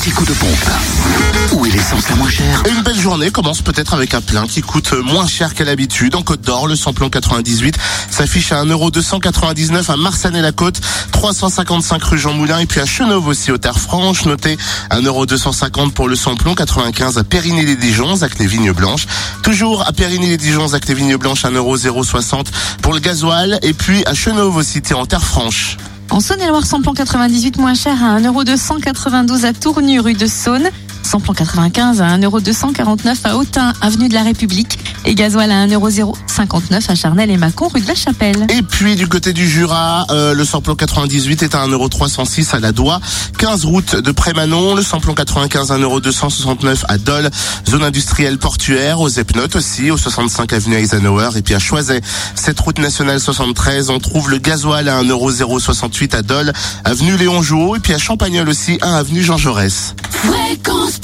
petit coup de pompe. Où est l'essence la moins chère une belle journée commence peut-être avec un plein qui coûte moins cher qu'à l'habitude. En Côte d'Or, le samplon 98 s'affiche à 1,299€ à Marsanne-la-Côte, 355 rue Jean Moulin et puis à Chenauve aussi au Terre-Franche. Notez 1,250€ pour le samplon 95 à Périgny-les-Dijon, avec les Vignes Blanches. Toujours à Périgny-les-Dijon, avec les Vignes Blanches, 1,060€ pour le gasoil. Et puis à Chenauve aussi, en Terre-Franche. En Saône-et-Loire, samplon 98 moins cher à 1,292€ à Tournu, rue de Saône. Samplon 95 à 1,249€ à Autun, avenue de la République. Et gasoil à 1,059€ à Charnel et Mâcon, rue de la Chapelle. Et puis du côté du Jura, euh, le samplon 98 est à 1,306€ à la Doigt, 15 route de Prémanon, le samplon 95 à 1,269€ à Dole, zone industrielle portuaire, aux Epnotes aussi, au 65 avenue Eisenhower et puis à Choiset. Cette route nationale 73, on trouve le gasoil à 1,068€ à Dole, avenue Léon Jouot et puis à Champagnol aussi, 1 avenue Jean Jaurès. Fréquence